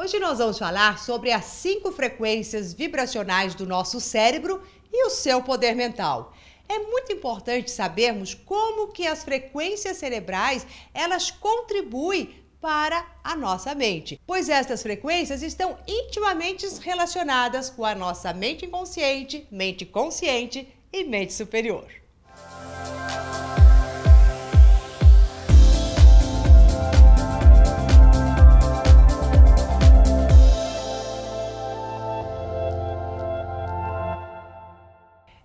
Hoje nós vamos falar sobre as cinco frequências vibracionais do nosso cérebro e o seu poder mental. É muito importante sabermos como que as frequências cerebrais elas contribuem para a nossa mente, pois estas frequências estão intimamente relacionadas com a nossa mente inconsciente, mente consciente e mente superior.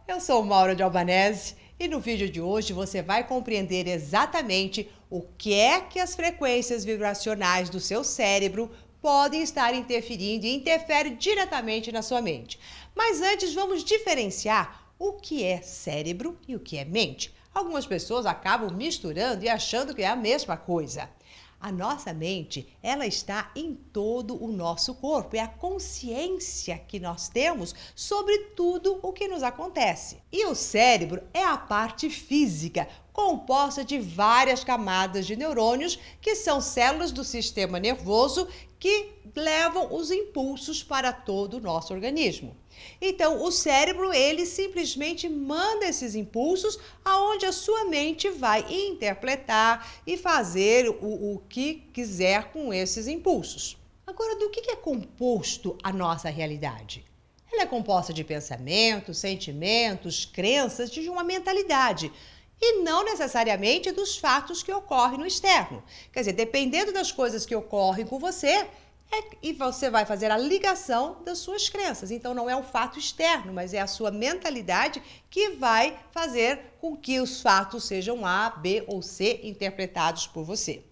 Eu sou Maura de Albanese e no vídeo de hoje você vai compreender exatamente o que é que as frequências vibracionais do seu cérebro podem estar interferindo e interferem diretamente na sua mente. Mas antes vamos diferenciar o que é cérebro e o que é mente. Algumas pessoas acabam misturando e achando que é a mesma coisa. A nossa mente, ela está em todo o nosso corpo. É a consciência que nós temos sobre tudo o que nos acontece. E o cérebro é a parte física, composta de várias camadas de neurônios, que são células do sistema nervoso que levam os impulsos para todo o nosso organismo. Então, o cérebro, ele simplesmente manda esses impulsos aonde a sua mente vai interpretar e fazer o, o que quiser com esses impulsos. Agora, do que é composto a nossa realidade? Ela é composta de pensamentos, sentimentos, crenças, de uma mentalidade e não necessariamente dos fatos que ocorrem no externo. Quer dizer, dependendo das coisas que ocorrem com você, é, e você vai fazer a ligação das suas crenças. Então, não é o fato externo, mas é a sua mentalidade que vai fazer com que os fatos sejam A, B ou C interpretados por você.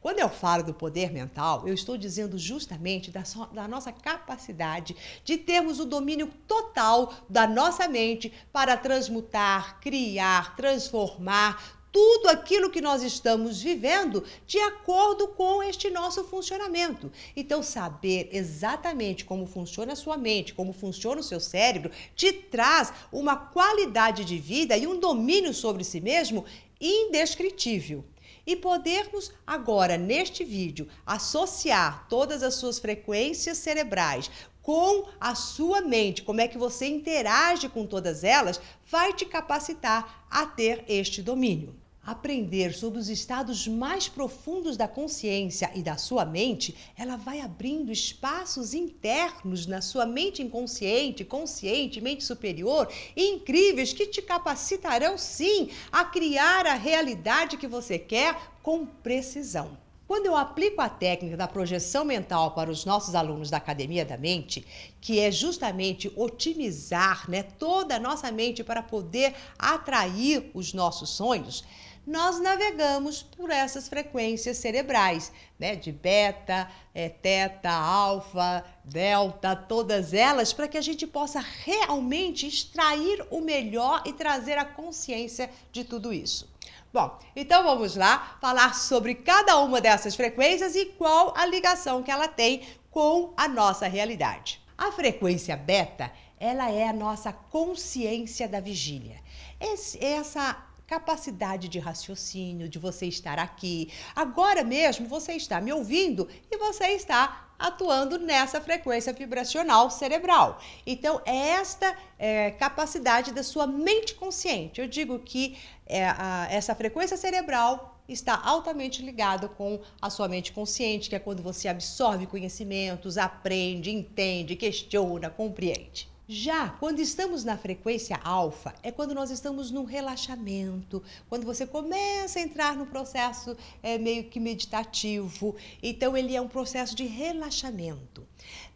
Quando eu falo do poder mental, eu estou dizendo justamente da, so, da, nossa capacidade de termos o domínio total da nossa mente para transmutar, criar, transformar tudo aquilo que nós estamos vivendo de acordo com este nosso funcionamento. Então, saber exatamente como funciona a sua mente, como funciona o seu cérebro, te traz uma qualidade de vida e um domínio sobre si mesmo indescritível. E podermos agora, neste vídeo, associar todas as suas frequências cerebrais com a sua mente, como é que você interage com todas elas, vai te capacitar a ter este domínio. Aprender sobre os estados mais profundos da consciência e da sua mente, ela vai abrindo espaços internos na sua mente inconsciente, consciente, mente superior, incríveis que te capacitarão sim a criar a realidade que você quer com precisão. Quando eu aplico a técnica da projeção mental para os nossos alunos da Academia da Mente, que é justamente otimizar né, toda a nossa mente para poder atrair os nossos sonhos, nós navegamos por essas frequências cerebrais, né, de beta, é, teta, alfa, delta, todas elas, para que a gente possa realmente extrair o melhor e trazer a consciência de tudo isso. Bom, então vamos lá falar sobre cada uma dessas frequências e qual a ligação que ela tem com a nossa realidade. A frequência beta, ela é a nossa consciência da vigília. Esse, essa capacidade de raciocínio, de você estar aqui. Agora mesmo você está me ouvindo e você está atuando nessa frequência vibracional cerebral. Então, é esta é, capacidade da sua mente consciente. Eu digo que é, a, essa frequência cerebral está altamente ligada com a sua mente consciente, que é quando você absorve conhecimentos, aprende, entende, questiona, compreende. Já quando estamos na frequência alfa, é quando nós estamos num relaxamento, quando você começa a entrar no processo é, meio que meditativo. Então, ele é um processo de relaxamento.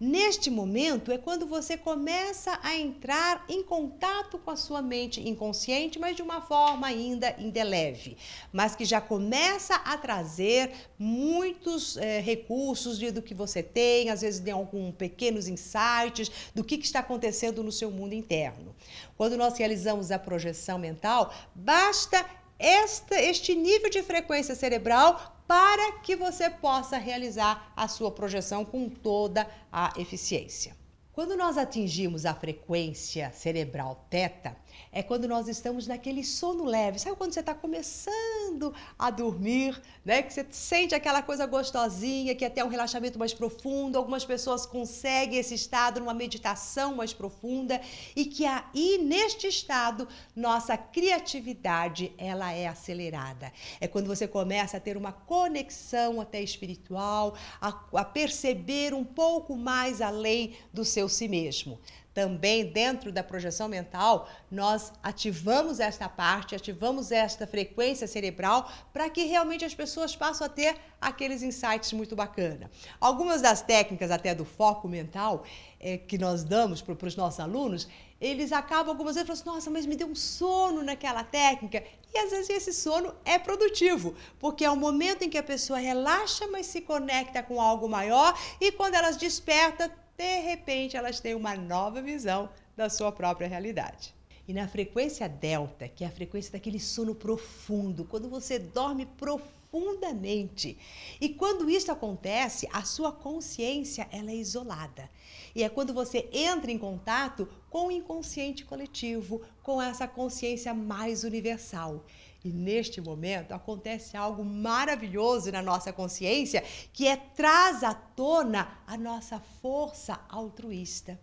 Neste momento é quando você começa a entrar em contato com a sua mente inconsciente, mas de uma forma ainda indeleve, mas que já começa a trazer muitos é, recursos de, do que você tem, às vezes tem alguns pequenos insights do que, que está acontecendo no seu mundo interno. Quando nós realizamos a projeção mental, basta esta, este nível de frequência cerebral para que você possa realizar a sua projeção com toda a eficiência. Quando nós atingimos a frequência cerebral teta, é quando nós estamos naquele sono leve. Sabe quando você está começando a dormir, né? Que você sente aquela coisa gostosinha, que é até um relaxamento mais profundo. Algumas pessoas conseguem esse estado numa meditação mais profunda e que aí neste estado nossa criatividade ela é acelerada. É quando você começa a ter uma conexão até espiritual, a, a perceber um pouco mais além do seu si mesmo também dentro da projeção mental, nós ativamos esta parte, ativamos esta frequência cerebral para que realmente as pessoas passem a ter aqueles insights muito bacana. Algumas das técnicas até do foco mental é, que nós damos para os nossos alunos, eles acabam algumas vezes falando assim, nossa, mas me deu um sono naquela técnica. E às vezes esse sono é produtivo, porque é o momento em que a pessoa relaxa, mas se conecta com algo maior e quando elas despertam, de repente elas têm uma nova visão da sua própria realidade. E na frequência delta, que é a frequência daquele sono profundo, quando você dorme profundamente. E quando isso acontece, a sua consciência ela é isolada. E é quando você entra em contato com o inconsciente coletivo, com essa consciência mais universal. E neste momento acontece algo maravilhoso na nossa consciência, que é traz à tona a nossa força altruísta.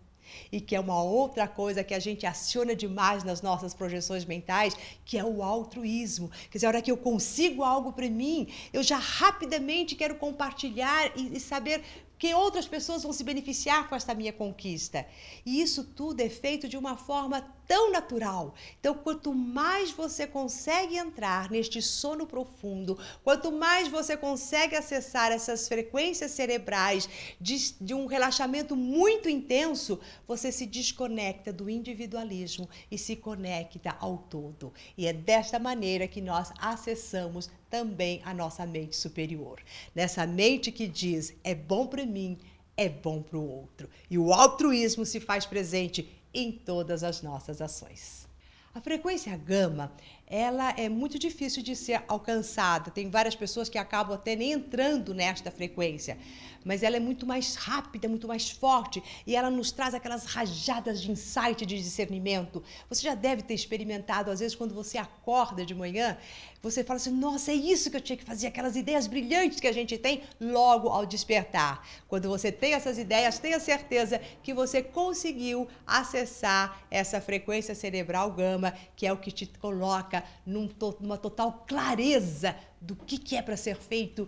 E que é uma outra coisa que a gente aciona demais nas nossas projeções mentais, que é o altruísmo. Quer dizer, a hora que eu consigo algo para mim, eu já rapidamente quero compartilhar e, e saber que outras pessoas vão se beneficiar com esta minha conquista. E isso tudo é feito de uma forma tão natural. Então, quanto mais você consegue entrar neste sono profundo, quanto mais você consegue acessar essas frequências cerebrais de, de um relaxamento muito intenso, você se desconecta do individualismo e se conecta ao todo. E é desta maneira que nós acessamos também a nossa mente superior. Nessa mente que diz: é bom para mim, é bom para o outro. E o altruísmo se faz presente em todas as nossas ações. A frequência gama, ela é muito difícil de ser alcançada. Tem várias pessoas que acabam até nem entrando nesta frequência, mas ela é muito mais rápida, muito mais forte e ela nos traz aquelas rajadas de insight, de discernimento. Você já deve ter experimentado, às vezes, quando você acorda de manhã, você fala assim: nossa, é isso que eu tinha que fazer, aquelas ideias brilhantes que a gente tem logo ao despertar. Quando você tem essas ideias, tenha certeza que você conseguiu acessar essa frequência cerebral gama, que é o que te coloca num, numa total clareza do que, que é para ser feito,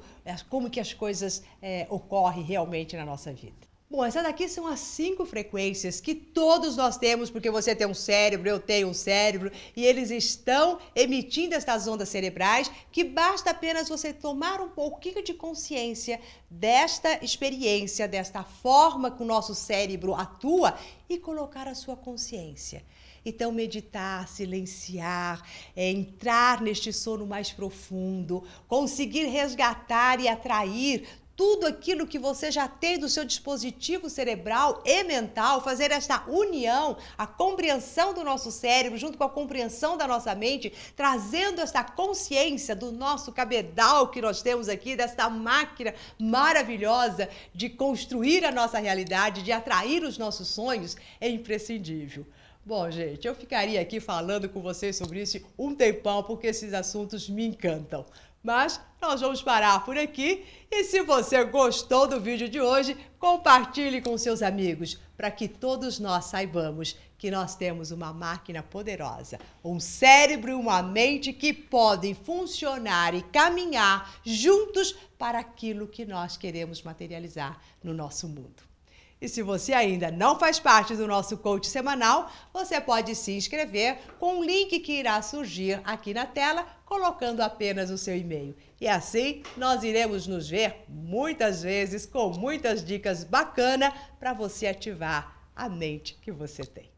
como que as coisas é, ocorrem realmente na nossa vida. Bom, essas daqui são as cinco frequências que todos nós temos, porque você tem um cérebro, eu tenho um cérebro, e eles estão emitindo estas ondas cerebrais que basta apenas você tomar um pouquinho de consciência desta experiência, desta forma que o nosso cérebro atua e colocar a sua consciência. Então, meditar, silenciar, é, entrar neste sono mais profundo, conseguir resgatar e atrair tudo aquilo que você já tem do seu dispositivo cerebral e mental, fazer esta união, a compreensão do nosso cérebro junto com a compreensão da nossa mente, trazendo esta consciência do nosso cabedal que nós temos aqui, desta máquina maravilhosa de construir a nossa realidade, de atrair os nossos sonhos, é imprescindível. Bom, gente, eu ficaria aqui falando com vocês sobre isso um tempão, porque esses assuntos me encantam. Mas nós vamos parar por aqui e se você gostou do vídeo de hoje, compartilhe com seus amigos para que todos nós saibamos que nós temos uma máquina poderosa, um cérebro e uma mente que podem funcionar e caminhar juntos para aquilo que nós queremos materializar no nosso mundo. E se você ainda não faz parte do nosso coach semanal, você pode se inscrever com um link que irá surgir aqui na tela, colocando apenas o seu e-mail. E assim nós iremos nos ver muitas vezes com muitas dicas bacanas para você ativar a mente que você tem.